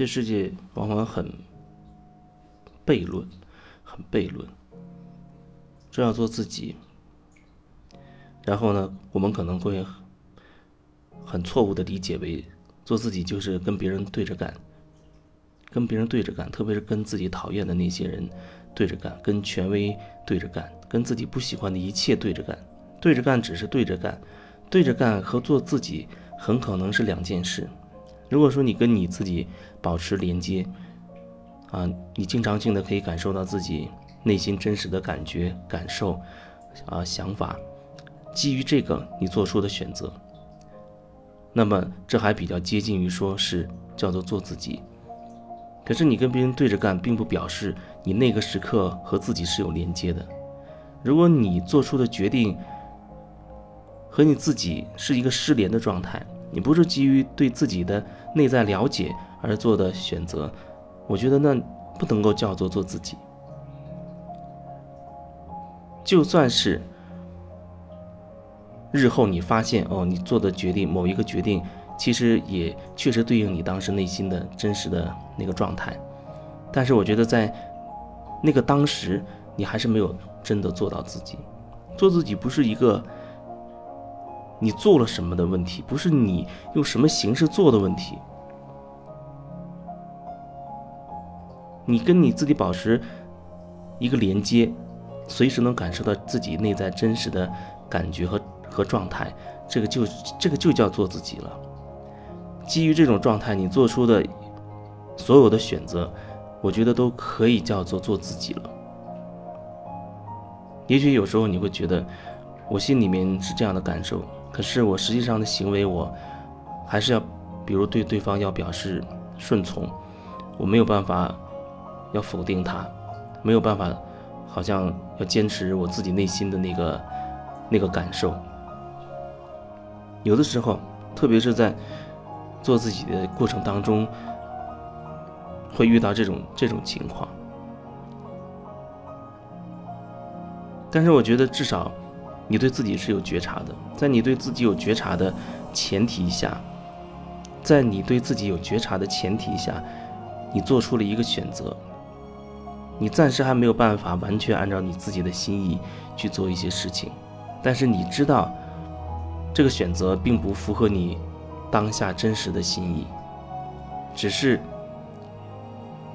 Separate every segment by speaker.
Speaker 1: 这世界往往很悖论，很悖论。这样做自己，然后呢，我们可能会很错误的理解为做自己就是跟别人对着干，跟别人对着干，特别是跟自己讨厌的那些人对着干，跟权威对着干，跟自己不喜欢的一切对着干。对着干只是对着干，对着干和做自己很可能是两件事。如果说你跟你自己保持连接，啊，你经常性的可以感受到自己内心真实的感觉、感受，啊，想法，基于这个你做出的选择，那么这还比较接近于说是叫做做自己。可是你跟别人对着干，并不表示你那个时刻和自己是有连接的。如果你做出的决定，和你自己是一个失联的状态，你不是基于对自己的内在了解而做的选择，我觉得那不能够叫做做自己。就算是日后你发现哦，你做的决定某一个决定，其实也确实对应你当时内心的真实的那个状态，但是我觉得在那个当时，你还是没有真的做到自己。做自己不是一个。你做了什么的问题，不是你用什么形式做的问题。你跟你自己保持一个连接，随时能感受到自己内在真实的感觉和和状态，这个就这个就叫做自己了。基于这种状态，你做出的所有的选择，我觉得都可以叫做做自己了。也许有时候你会觉得，我心里面是这样的感受。可是我实际上的行为，我还是要，比如对对方要表示顺从，我没有办法要否定他，没有办法，好像要坚持我自己内心的那个那个感受。有的时候，特别是在做自己的过程当中，会遇到这种这种情况。但是我觉得至少。你对自己是有觉察的，在你对自己有觉察的前提下，在你对自己有觉察的前提下，你做出了一个选择。你暂时还没有办法完全按照你自己的心意去做一些事情，但是你知道，这个选择并不符合你当下真实的心意，只是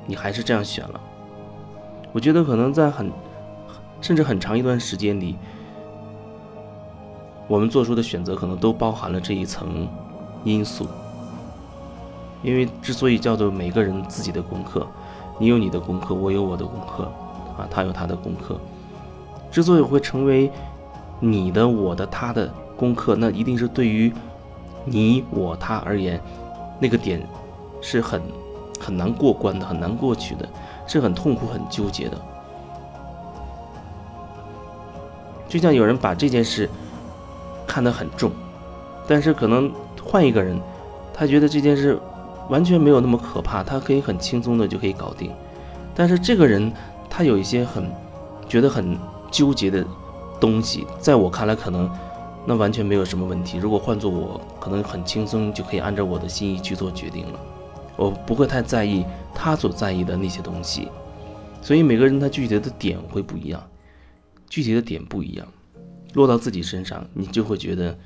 Speaker 1: 你还是这样选了。我觉得可能在很甚至很长一段时间里。我们做出的选择可能都包含了这一层因素，因为之所以叫做每个人自己的功课，你有你的功课，我有我的功课，啊，他有他的功课，之所以会成为你的、我的、他的功课，那一定是对于你我他而言，那个点是很很难过关的，很难过去的，是很痛苦、很纠结的。就像有人把这件事。看得很重，但是可能换一个人，他觉得这件事完全没有那么可怕，他可以很轻松的就可以搞定。但是这个人他有一些很觉得很纠结的东西，在我看来可能那完全没有什么问题。如果换做我，可能很轻松就可以按照我的心意去做决定了，我不会太在意他所在意的那些东西。所以每个人他具体的点会不一样，具体的点不一样。落到自己身上，你就会觉得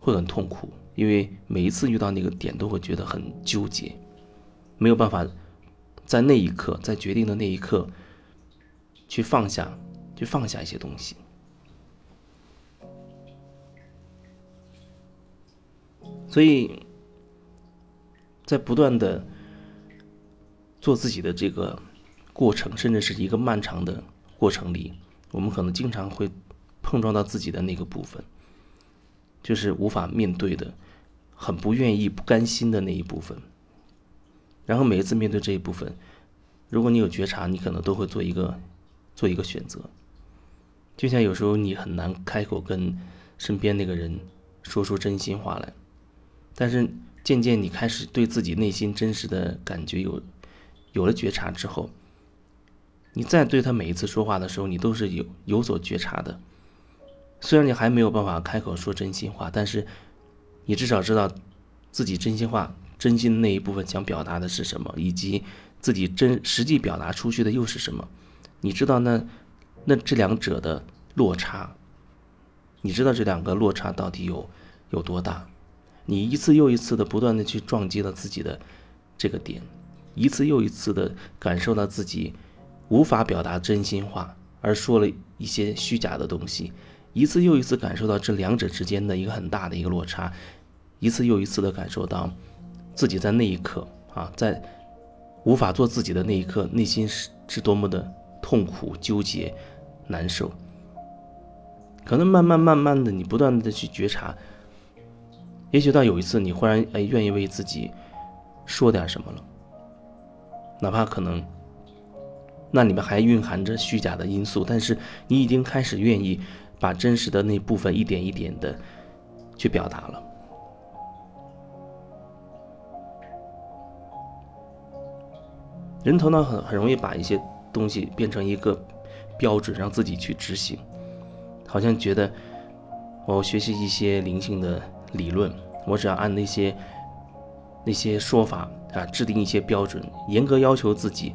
Speaker 1: 会很痛苦，因为每一次遇到那个点都会觉得很纠结，没有办法在那一刻，在决定的那一刻去放下，去放下一些东西。所以在不断的做自己的这个过程，甚至是一个漫长的过程里，我们可能经常会。碰撞到自己的那个部分，就是无法面对的，很不愿意、不甘心的那一部分。然后每一次面对这一部分，如果你有觉察，你可能都会做一个做一个选择。就像有时候你很难开口跟身边那个人说出真心话来，但是渐渐你开始对自己内心真实的感觉有有了觉察之后，你再对他每一次说话的时候，你都是有有所觉察的。虽然你还没有办法开口说真心话，但是你至少知道自己真心话真心的那一部分想表达的是什么，以及自己真实际表达出去的又是什么？你知道那那这两者的落差，你知道这两个落差到底有有多大？你一次又一次的不断的去撞击了自己的这个点，一次又一次的感受到自己无法表达真心话，而说了一些虚假的东西，一次又一次感受到这两者之间的一个很大的一个落差，一次又一次的感受到。自己在那一刻啊，在无法做自己的那一刻，内心是是多么的痛苦、纠结、难受。可能慢慢慢慢的，你不断的去觉察，也许到有一次，你忽然哎愿意为自己说点什么了，哪怕可能那里面还蕴含着虚假的因素，但是你已经开始愿意把真实的那部分一点一点的去表达了。人头脑很很容易把一些东西变成一个标准，让自己去执行，好像觉得我学习一些灵性的理论，我只要按那些那些说法啊，制定一些标准，严格要求自己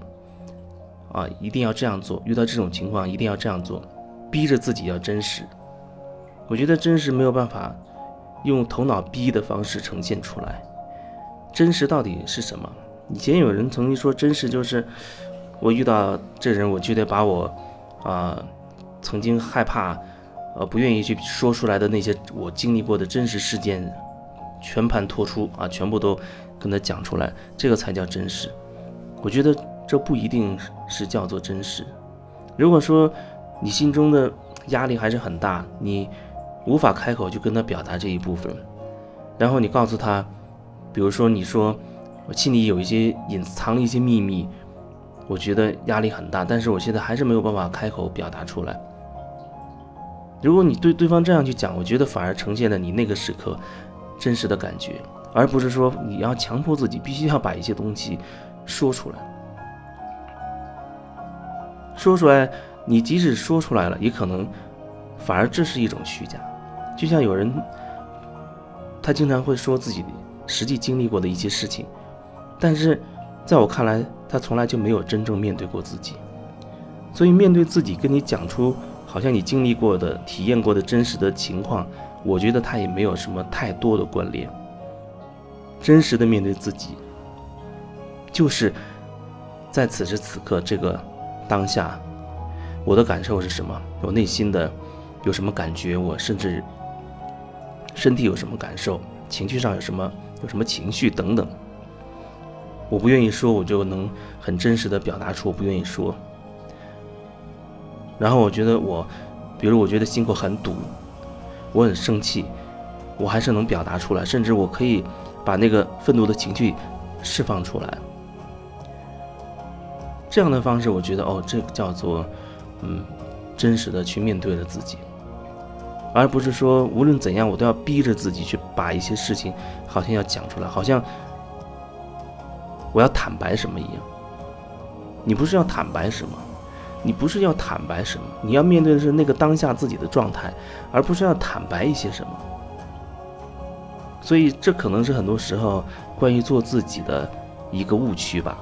Speaker 1: 啊，一定要这样做。遇到这种情况，一定要这样做，逼着自己要真实。我觉得真实没有办法用头脑逼的方式呈现出来，真实到底是什么？以前有人曾经说，真实就是我遇到这人，我就得把我啊曾经害怕、呃不愿意去说出来的那些我经历过的真实事件全盘托出啊，全部都跟他讲出来，这个才叫真实。我觉得这不一定是叫做真实。如果说你心中的压力还是很大，你无法开口去跟他表达这一部分，然后你告诉他，比如说你说。我心里有一些隐藏了一些秘密，我觉得压力很大，但是我现在还是没有办法开口表达出来。如果你对对方这样去讲，我觉得反而呈现了你那个时刻真实的感觉，而不是说你要强迫自己必须要把一些东西说出来。说出来，你即使说出来了，也可能反而这是一种虚假。就像有人，他经常会说自己实际经历过的一些事情。但是，在我看来，他从来就没有真正面对过自己，所以面对自己跟你讲出好像你经历过的、体验过的真实的情况，我觉得他也没有什么太多的关联。真实的面对自己，就是在此时此刻这个当下，我的感受是什么？我内心的有什么感觉？我甚至身体有什么感受？情绪上有什么有什么情绪等等。我不愿意说，我就能很真实的表达出我不愿意说。然后我觉得我，比如我觉得心口很堵，我很生气，我还是能表达出来，甚至我可以把那个愤怒的情绪释放出来。这样的方式，我觉得哦，这个叫做嗯，真实的去面对了自己，而不是说无论怎样我都要逼着自己去把一些事情好像要讲出来，好像。我要坦白什么一样？你不是要坦白什么？你不是要坦白什么？你要面对的是那个当下自己的状态，而不是要坦白一些什么。所以，这可能是很多时候关于做自己的一个误区吧。